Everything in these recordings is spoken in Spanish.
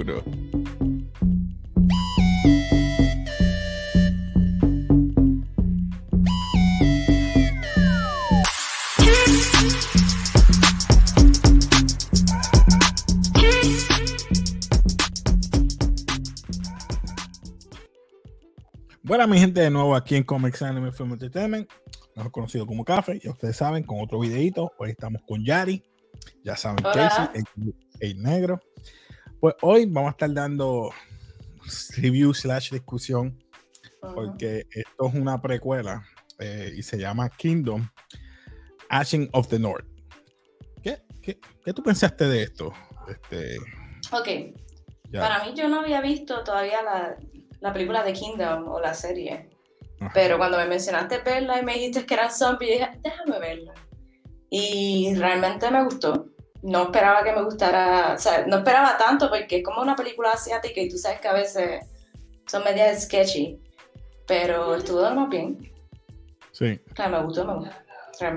seguro. Bueno, mi gente, de nuevo aquí en Comics Anime Film Entertainment, mejor conocido como Café, ya ustedes saben, con otro videito. Hoy estamos con Yari, ya saben, Casey, el, el, negro. Pues hoy vamos a estar dando review slash discusión, porque esto es una precuela eh, y se llama Kingdom Ashen of the North. ¿Qué, qué, qué tú pensaste de esto? Este, ok. Para mí, yo no había visto todavía la, la película de Kingdom o la serie. Pero cuando me mencionaste verla y me dijiste que eran zombies, dije, déjame verla. Y realmente me gustó. No esperaba que me gustara, o sea, no esperaba tanto porque es como una película asiática y tú sabes que a veces son medias sketchy. Pero estuvo más bien. Sí. Claro, me gustó, me gustó.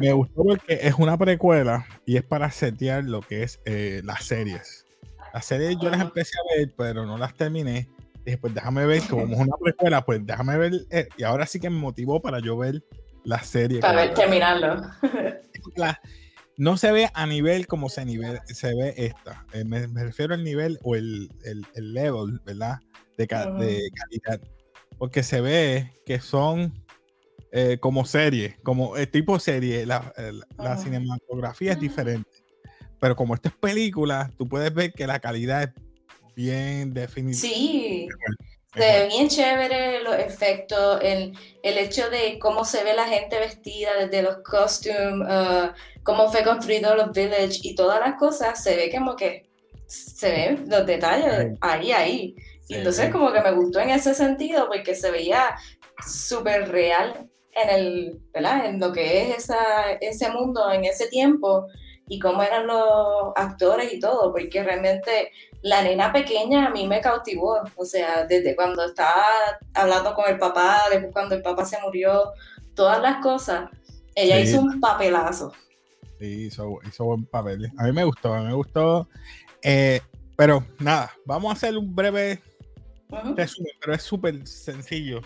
Me gustó porque es una precuela y es para setear lo que es eh, las series. Las series yo las empecé a ver, pero no las terminé dije, pues déjame ver, como es una precuela, pues déjame ver, eh, y ahora sí que me motivó para yo ver la serie. Para ver, terminarlo. No se ve a nivel como se, nivel, se ve esta. Eh, me, refiero al nivel o el, el, level, ¿verdad? De, de, calidad. Porque se ve que son eh, como serie, como tipo serie. La, la cinematografía es diferente. Pero como esta es película, tú puedes ver que la calidad es bien definido. Sí, se ve bien chévere los efectos, el, el, hecho de cómo se ve la gente vestida, desde los costumes, uh, cómo fue construido los villages y todas las cosas, se ve como que se ven los detalles ahí, ahí. Y entonces como que me gustó en ese sentido porque se veía súper real en, el, ¿verdad? en lo que es esa, ese mundo, en ese tiempo y cómo eran los actores y todo, porque realmente la nena pequeña a mí me cautivó, o sea, desde cuando estaba hablando con el papá, después cuando el papá se murió, todas las cosas, ella hizo un papelazo. Sí, hizo, buen papel. A mí me gustó, a mí me gustó. Eh, pero nada, vamos a hacer un breve resumen, pero es súper sencillo.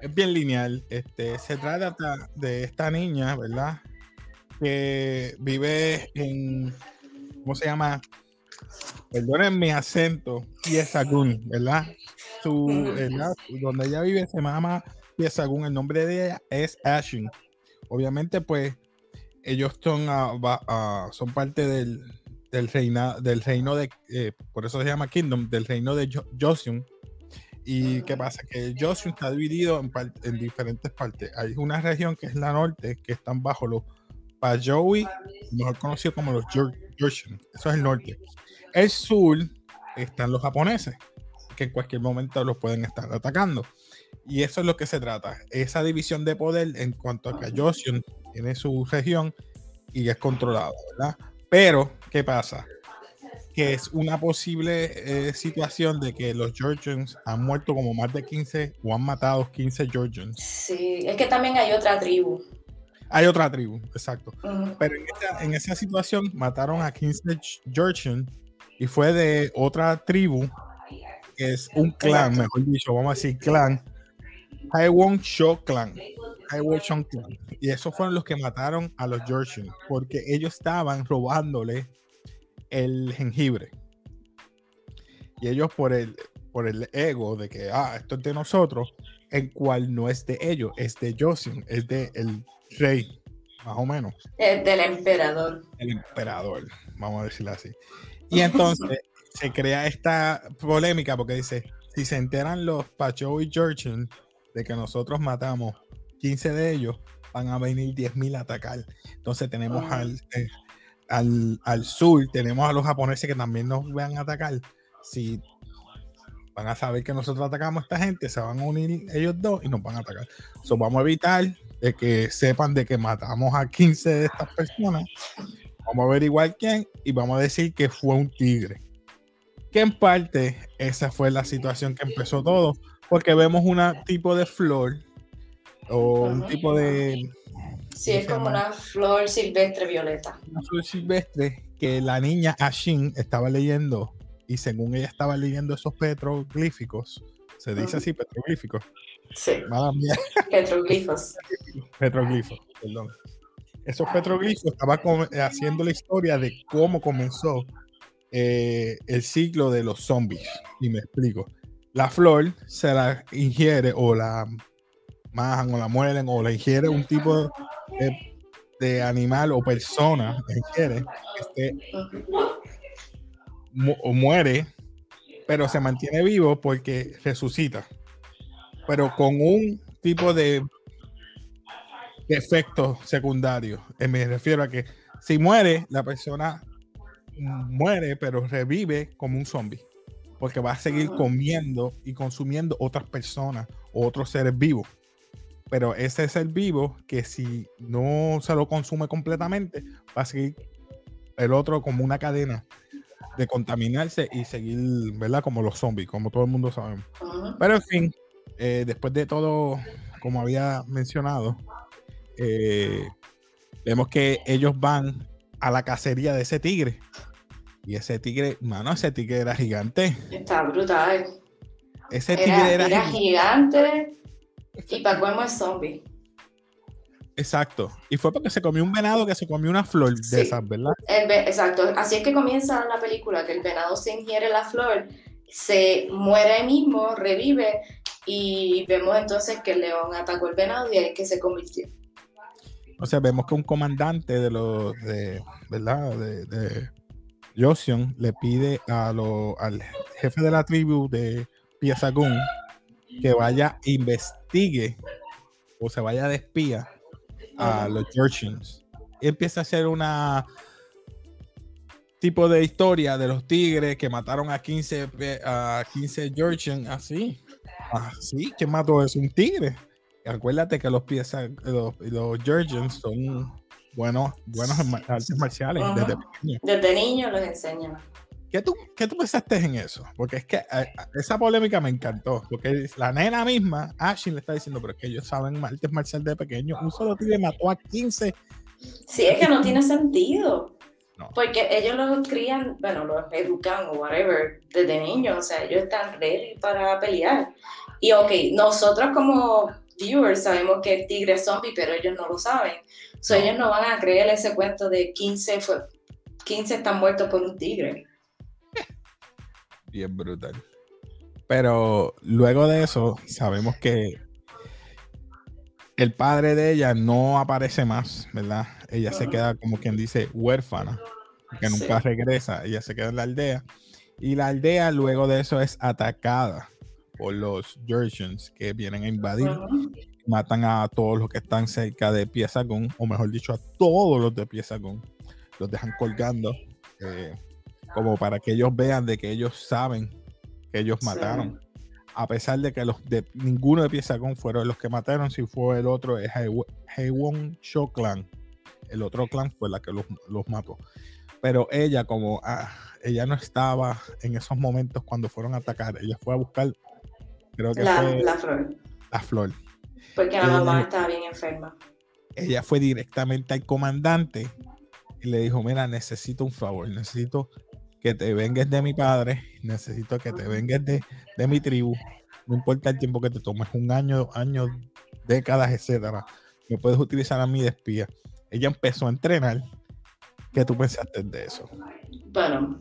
Es bien lineal. Este, se trata de esta niña, ¿verdad? Que vive en, ¿cómo se llama? perdonen mi acento, Piesagun, ¿verdad? Su, Donde ella vive se llama Piesagun, el nombre de ella es Ashin. Obviamente, pues, ellos son, uh, son parte del, del, reina, del reino de, eh, por eso se llama Kingdom, del reino de Joseon. ¿Y qué pasa? Que Joseon está dividido en, en, diferentes partes. Hay una región que es la norte, que están bajo los Pajowi, mejor conocido como los Joseon. Eso es el norte. El sur están los japoneses, que en cualquier momento los pueden estar atacando. Y eso es lo que se trata. Esa división de poder en cuanto a que Joseon tiene su región y es controlado, ¿verdad? Pero, ¿qué pasa? Que es una posible eh, situación de que los Georgians han muerto como más de 15 o han matado 15 Georgians. Sí, es que también hay otra tribu. Hay otra tribu, exacto. Pero en esa, en esa, situación mataron a 15 Georgians y fue de otra tribu, que es un clan, mejor dicho, vamos a decir clan, Haiwon Sho Clan. Clan. Y esos fueron los que mataron a los Georgians, porque ellos estaban robándole el jengibre. Y ellos por el, por el ego de que, ah, esto es de nosotros, el cual no es de ellos, es de Joseon, es de el rey, más o menos. Es del emperador. El emperador, vamos a decirlo así. Y entonces se crea esta polémica porque dice, si se enteran los Pacho y Georgian de que nosotros matamos 15 de ellos, van a venir 10.000 a atacar. Entonces tenemos eh, al, al, sur, tenemos a los japoneses que también nos van a atacar. Si van a saber que nosotros atacamos a esta gente, se van a unir ellos dos y nos van a atacar. So, vamos a evitar de que sepan de que matamos a 15 de estas personas Vamos a averiguar quién y vamos a decir que fue un tigre. Que en parte esa fue la situación que empezó todo, porque vemos un tipo de flor o un tipo de... Sí, es como una flor silvestre violeta. Una flor silvestre que la niña Ashin estaba leyendo y según ella estaba leyendo esos petroglíficos, se dice así, petroglíficos. Sí. Petroglifos. Petroglifos, perdón. Esos petroglifos estaba haciendo la historia de cómo comenzó eh, el ciclo de los zombies. Y me explico. La flor se la ingiere o la majan o la mueren o la ingiere un tipo de, animal o persona, la ingiere, este, muere, pero se mantiene vivo porque resucita. Pero con un tipo de, efecto secundario. Eh, me refiero a que si muere, la persona muere, pero revive como un zombie. Porque va a seguir comiendo y consumiendo otras personas o otros seres vivos. Pero ese ser vivo que si no se lo consume completamente, va a seguir el otro como una cadena de contaminarse y seguir, ¿verdad? Como los zombies, como todo el mundo sabe. Pero en fin, eh, después de todo, como había mencionado, eh, vemos que ellos van a la cacería de ese tigre. Y ese tigre, mano, ese tigre era gigante. Está brutal. Ese tigre era, gigante. Y para cómo es zombie. Exacto. Y fue porque se comió un venado que se comió una flor de esas, ¿verdad? exacto. Así es que comienza la película, que el venado se ingiere la flor, se muere mismo, revive, y vemos entonces que el león atacó el venado y ahí es que se convirtió. O sea, vemos que un comandante de los, de, ¿verdad? De, de Joseon le pide a lo, al jefe de la tribu de Piazagún que vaya investigue o se vaya de espía a los Georgians. Y empieza a hacer una tipo de historia de los tigres que mataron a 15 a 15 Georgians así. Así, ¿quién mató? Es un tigre. acuérdate que los piezas, los, los Georgians son buenos, buenos artes marciales desde pequeños. Desde niños los enseñan. ¿Qué tú, ¿Qué tú pensaste en eso? Porque es que eh, esa polémica me encantó. Porque la nena misma, Ashley, le está diciendo, pero es que ellos saben artes marciales de pequeño. Un solo tigre mató a 15. Sí, es que no tiene sentido. Porque ellos los crían, bueno, los educan o whatever desde niños. O sea, ellos están ready para pelear. Y ok, nosotros como viewers sabemos que el tigre es zombie, pero ellos no lo saben. So, ellos no van a creer ese cuento de 15, fue, 15 están muertos por un tigre bien brutal. Pero luego de eso, sabemos que el padre de ella no aparece más, ¿verdad? Ella se queda como quien dice huérfana, que nunca regresa, ella se queda en la aldea. Y la aldea luego de eso es atacada por los Georgians que vienen a invadir. Matan a todos los que están cerca de Piezagón, o mejor dicho, a todos los de Piezagón. Los dejan colgando. Eh, como para que ellos vean de que ellos saben que ellos mataron. A pesar de que los de ninguno de Piezagón fueron los que mataron, si fue el otro, es Haewon Show Clan. El otro clan fue la que los, mató. Pero ella, como ah, ella no estaba en esos momentos cuando fueron a atacar, ella fue a buscar, creo que la, la flor. La flor. Porque la mamá estaba bien enferma. Ella fue directamente al comandante y le dijo, mira, necesito un favor, necesito que te vengas de mi padre, necesito que te vengas de, de mi tribu, no importa el tiempo que te tomes, un año, años, décadas, etcétera, me puedes utilizar a mí de. Ella empezó a entrenar. ¿Qué tú pensaste de eso? Bueno,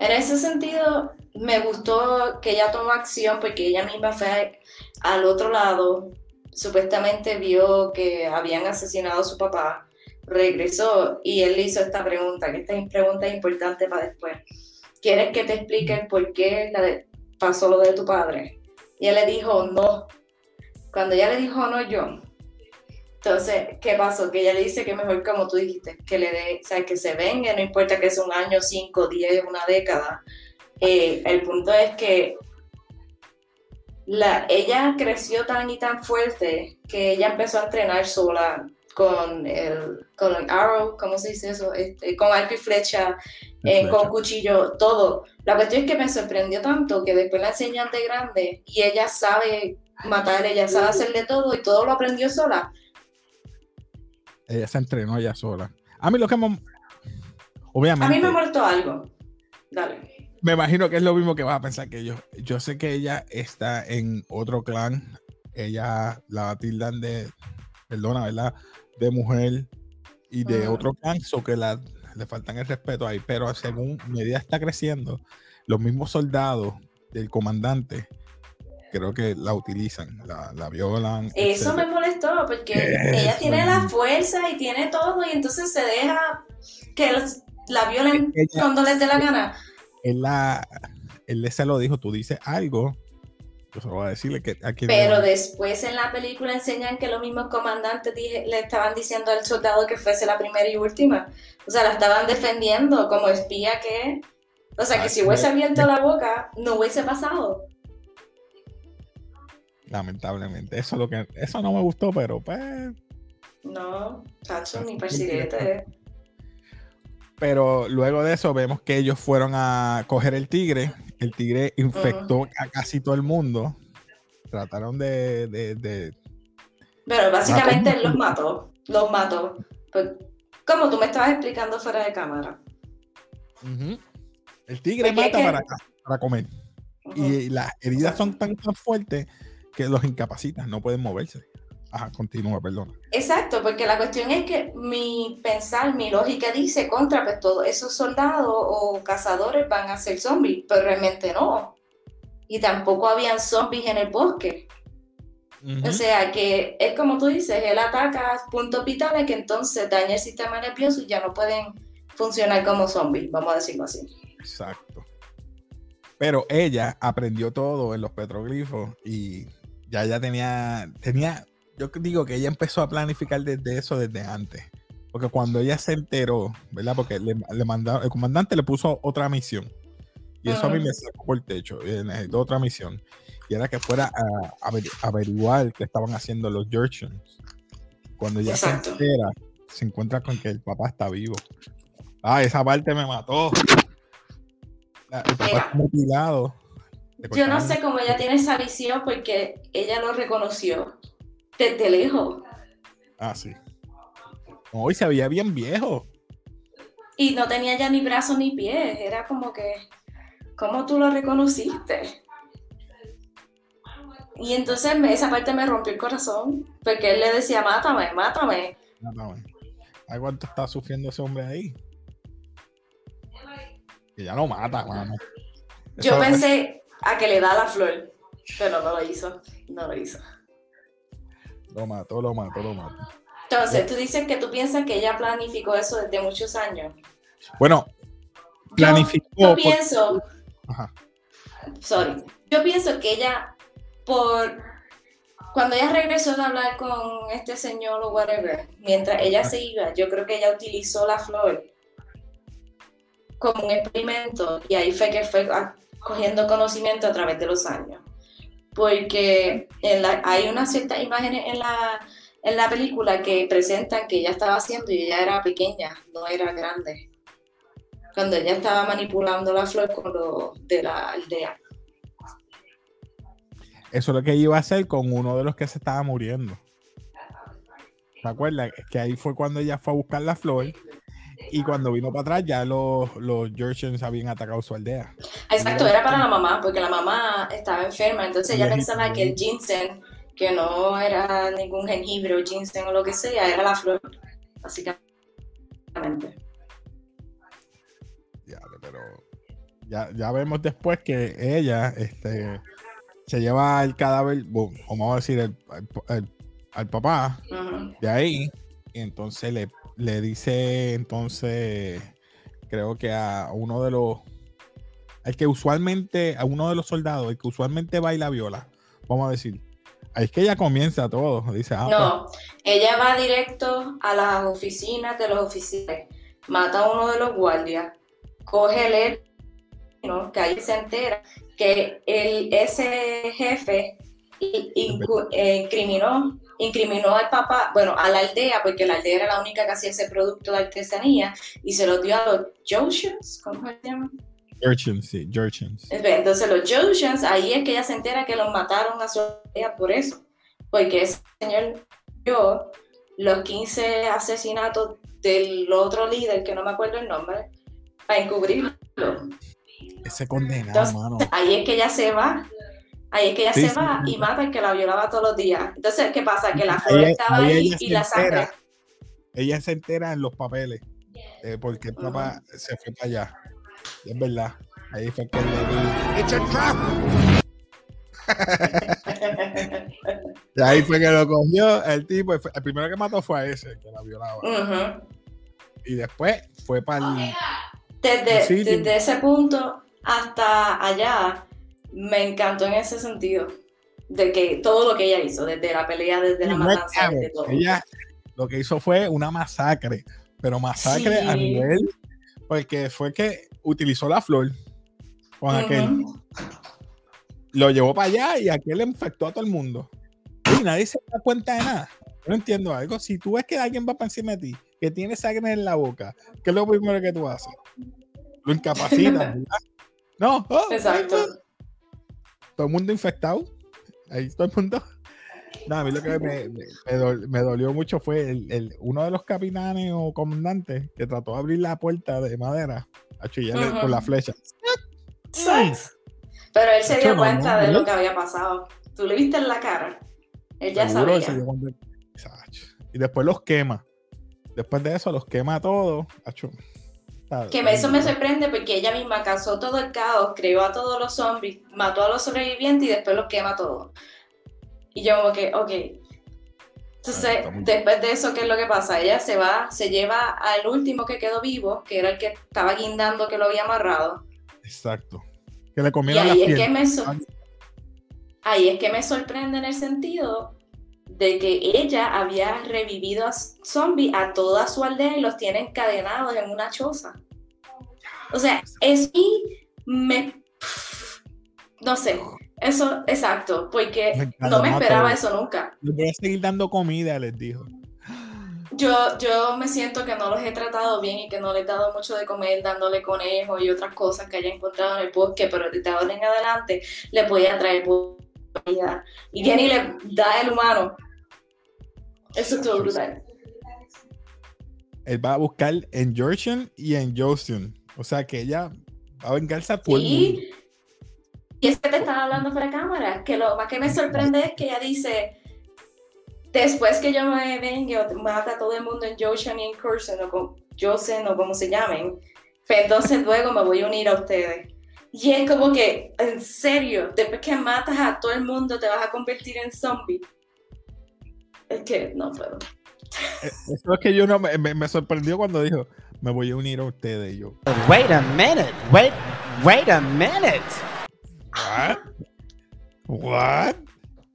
en ese sentido, me gustó que ella tomó acción porque ella misma fue al otro lado, supuestamente vio que habían asesinado a su papá regresó y él hizo esta pregunta, que esta pregunta es importante para después. ¿Quieres que te explique por qué pasó lo de tu padre? Y él le dijo, no. Cuando ella le dijo, no, yo. Entonces, ¿qué pasó? Que ella le dice que mejor, como tú dijiste, que le dé, que se venga, no importa que sea un año, cinco, diez, una década. Eh, el punto es que la, ella creció tan y tan fuerte que ella empezó a entrenar sola, con el, con el arrow, ¿cómo se dice eso? Este, con arco y flecha, eh, con cuchillo, todo. La cuestión es que me sorprendió tanto que después la enseñan de grande y ella sabe matar, ella sabe hacerle todo y todo lo aprendió sola. Ella se entrenó ella sola. A mí lo que Obviamente. A mí me ha muerto algo. Dale. me imagino que es lo mismo que vas a pensar que yo. Yo sé que ella está en otro clan. Ella la tildan de, perdona, ¿verdad? De mujer y de otro clan, o que la, le faltan el respeto ahí. Pero según medida está creciendo, los mismos soldados del comandante creo que la utilizan, la, violan. Eso me molestó porque ella tiene la fuerza y tiene todo y entonces se deja que la violen cuando les dé la gana. Él, la, él se lo dijo, tú dices algo, a decirle que aquí Pero después en la película enseñan que los mismos comandantes le estaban diciendo al soldado que fuese la primera y última. O sea, la estaban defendiendo como espía que... O sea, que si hubiese abierto la boca, no hubiese pasado lamentablemente. Eso lo que eso no me gustó, pero pues. No, cacho, ni presidente. Pero luego de eso vemos que ellos fueron a coger el tigre. El tigre infectó a casi todo el mundo. Trataron de. Pero básicamente los mató. Los mató. Pues, como tú me estabas explicando fuera de cámara. El tigre mata para, para comer. Y las heridas son tan, tan fuertes que los incapacitan, no pueden moverse. Ajá, continúa, perdón. Exacto, porque la cuestión es que mi pensar, mi lógica dice contra, pues todos esos soldados o cazadores van a ser zombies, pero realmente no. Y tampoco habían zombies en el bosque. O sea que es como tú dices, él ataca puntos vitales que entonces daña el sistema nervioso y ya no pueden funcionar como zombies, vamos a decirlo así. Exacto. Pero ella aprendió todo en los petroglifos y ya ya tenía, tenía, yo digo que ella empezó a planificar desde eso desde antes. Porque cuando ella se enteró, ¿verdad? Porque le, le el comandante le puso otra misión. Y eso a mí me sacó por el techo. Y necesitó otra misión. Y era que fuera a, averiguar qué estaban haciendo los Georgians. Cuando ella se entera, se encuentra con que el papá está vivo. Ah, esa parte me mató. El papá está mutilado. Yo no sé cómo ella tiene esa visión porque ella lo reconoció desde lejos. Ah, sí. Hoy se veía bien viejo. Y no tenía ya ni brazos ni pies. Era como que, ¿cómo tú lo reconociste? Y entonces esa parte me rompió el corazón. Porque él le decía, mátame, mátame. Mátame. ¿Ay, cuánto está sufriendo ese hombre ahí? Que ya lo mata, mano. Yo pensé, a que le da la flor, pero no lo hizo, no lo hizo. Lo mató, lo mató, lo mató. Entonces, tú dices que tú piensas que ella planificó eso desde muchos años. Bueno, planificó. Yo, pienso. Ajá. Sorry. Yo pienso que ella, por. Cuando ella regresó de hablar con este señor o whatever, mientras ella se iba, yo creo que ella utilizó la flor como un experimento y ahí fue que fue cogiendo conocimiento a través de los años. Porque hay unas ciertas imágenes en la, en la película que presentan que ella estaba haciendo y ella era pequeña, no era grande. Cuando ella estaba manipulando la flor con lo de la aldea. Eso es lo que iba a hacer con uno de los que se estaba muriendo. ¿Te acuerdas? Que ahí fue cuando ella fue a buscar la flor y cuando vino para atrás ya los, los Georgians habían atacado su aldea. Exacto, era para la mamá, porque la mamá estaba enferma, entonces ella pensaba que el ginseng, que no era ningún jengibre o ginseng o lo que sea, era la flor, básicamente. Ya, pero ya, ya vemos después que ella este, se lleva el cadáver, vamos a decir, el, al papá de ahí, y entonces le le dice entonces, creo que a uno de los, al que usualmente, a uno de los soldados, el que usualmente baila viola, vamos a decir, ahí es que ella comienza todo, dice, ah, no, pues". ella va directo a las oficinas de los oficiales, mata a uno de los guardias, coge el ¿no? que ahí se entera que el, ese jefe incriminó incriminó al papá, bueno, a la aldea, porque la aldea era la única que hacía ese producto de artesanía, y se lo dio a los Joshans, ¿cómo se llama? Jurchens, sí, Jurchens. Entonces los Jurchens, ahí es que ella se entera que los mataron a su aldea por eso, porque ese señor dio los 15 asesinatos del otro líder, que no me acuerdo el nombre, para encubrirlo. Ese condenado, mano. Ahí es que ella se va. Ahí es que ella se va y mata al que la violaba todos los días. Entonces, ¿qué pasa? Que la flor estaba ahí, y la sangre. Ella se entera en los papeles. Eh, porque el papá se fue para allá. Es verdad. Ahí fue que le ¡It's a trap! y ahí fue que lo cogió el tipo. El primero que mató fue a ese, que la violaba. Y después fue para el. Desde, desde ese punto hasta allá, me encantó en ese sentido. De que todo lo que ella hizo, desde la pelea, desde la matanza, desde todo. Ella lo que hizo fue una masacre, pero masacre a nivel. Porque fue que utilizó la flor con aquel. Lo llevó para allá y aquel le infectó a todo el mundo. Y nadie se da cuenta de nada. no entiendo algo. Si tú ves que alguien va para encima de ti, que tiene sangre en la boca, ¿qué es lo primero que tú haces? Lo incapacitas, No, oh, exacto. Todo el mundo infectado. Ahí todo el mundo. No, a mí lo que me, dolió, mucho fue el, uno de los capitanes o comandantes que trató de abrir la puerta de madera a chillarle con la flecha. Pero él se dio cuenta de lo que había pasado. Tú le viste en la cara. Él ya sabía. Y después los quema. Después de eso los quema a todos. Que eso me sorprende porque ella misma causó todo el caos, creó a todos los zombies, mató a los sobrevivientes y después los quema todos. Y yo como que, ok. Entonces, después de eso, ¿qué es lo que pasa? Ella se va, se lleva al último que quedó vivo, que era el que estaba guindando que lo había amarrado. Exacto. Que le comieron ahí es que me Ahí es que me sorprende en el sentido de que ella había revivido a zombies a toda su aldea y los tiene encadenados en una choza. O sea, es y me no sé, eso, exacto, porque no me esperaba eso nunca. Les voy a seguir dando comida, les dijo. Yo, yo me siento que no los he tratado bien y que no les he dado mucho de comer dándole conejo y otras cosas que haya encontrado en el bosque, pero de ahora en adelante le podía traer comida. Y viene y le da el humano. Eso es todo brutal. Él va a buscar en Georgian y en Jostin. O sea que ella va a vengarse a todo el y es que te estaba hablando de cámara, que lo más que me sorprende es que ella dice, después que yo me venga, mata a todo el mundo en Joshen y en Cursen, o con Josen, o como se llamen, pues entonces luego me voy a unir a ustedes. Y es como que, en serio, después que matas a todo el mundo, te vas a convertir en zombie. Es que no puedo. Eh, eso es que yo no me, me, sorprendió cuando dijo, me voy a unir a ustedes. Y yo, wait a minute, wait, wait a minute. ¿What? ¿What?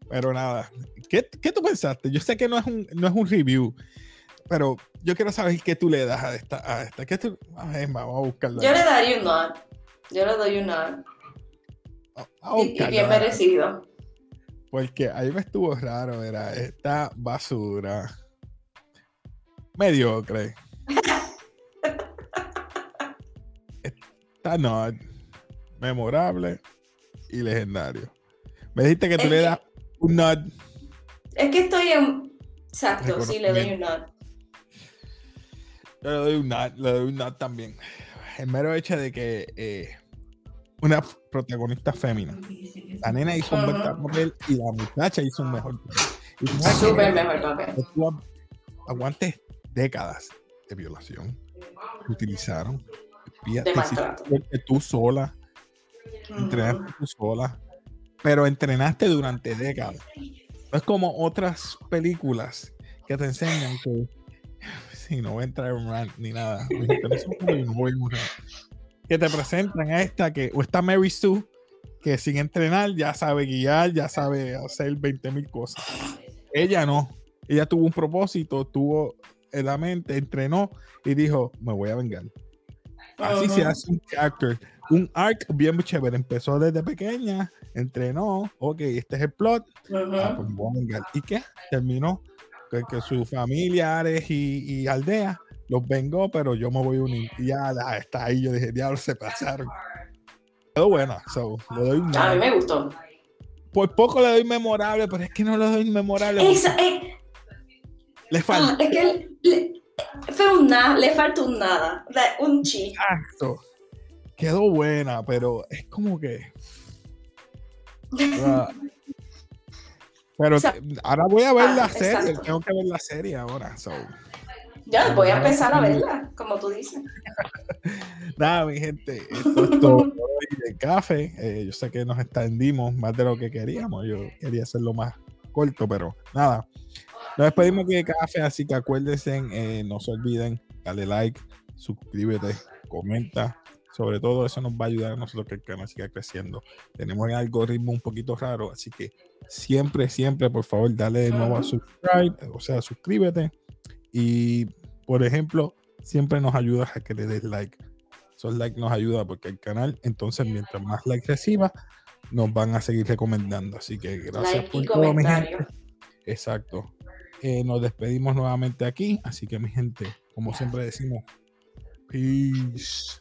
Pero nada. ¿Qué, ¿Qué, tú pensaste? Yo sé que no es, un, no es un review, pero yo quiero saber qué tú le das a esta. A esta. ¿Qué tú? vamos a buscarla. Yo le daría un nod. Yo le doy un nod. y, bien merecido. Porque ahí me estuvo raro, era esta basura. Mediocre. esta nod. Memorable y legendario. Me dijiste que tú le das un nod. Es que estoy en. Exacto, sí, le doy un nod. Yo le doy un nod, le doy un nod también. El mero hecho de que eh, una protagonista fémina. La nena hizo un buen papel y la muchacha hizo un mejor papel. Súper mejor papel. Aguantes décadas de violación. Utilizaron. De. Tú sola entrenaste tú sola, pero entrenaste durante décadas. es como otras películas que te enseñan que si no voy a entrar en rant ni nada, que te presentan a esta que o está Mary Sue que sin entrenar ya sabe guiar, ya sabe hacer 20 mil cosas. Ella no, ella tuvo un propósito, tuvo en la mente, entrenó y dijo, me voy a vengar. Así se hace un character un arc bien chévere. Empezó desde pequeña, entrenó, ok, este es el plot. Ah, pues ¿Y qué? Terminó que, sus familiares y, y aldeas los vengo, pero yo me voy a unir. Y ya está ahí. Yo dije, diablo, se pasaron. Quedó buena. le doy a mí me gustó. Por poco le doy memorable, pero es que no le doy memorable. Esa, eh. Le falta. Ah, es que le, fue un nada, le falta un nada. Un chi. Exacto quedó buena, pero es como que. Ah, pero ahora voy a ver ah, la serie, tengo que ver la serie ahora. Ya, voy a empezar a verla, como tú dices. Nada, mi gente, esto es todo de café. Eh, yo sé que nos extendimos más de lo que queríamos. Yo quería hacerlo más corto, pero nada. Nos despedimos de café, así que acuérdense, eh, no se olviden, dale like, suscríbete, comenta. Sobre todo eso nos va a ayudar a nosotros que el canal siga creciendo. Tenemos el algoritmo un poquito raro, así que siempre, siempre, por favor, dale de nuevo a subscribe, o sea, suscríbete. Y, por ejemplo, siempre nos ayuda a que le des like. Esos likes nos ayuda porque el canal, entonces, mientras más likes reciba, nos van a seguir recomendando. Así que gracias por todo, mi gente. Exacto. Eh, nos despedimos nuevamente aquí. Así que, mi gente, como siempre decimos, peace.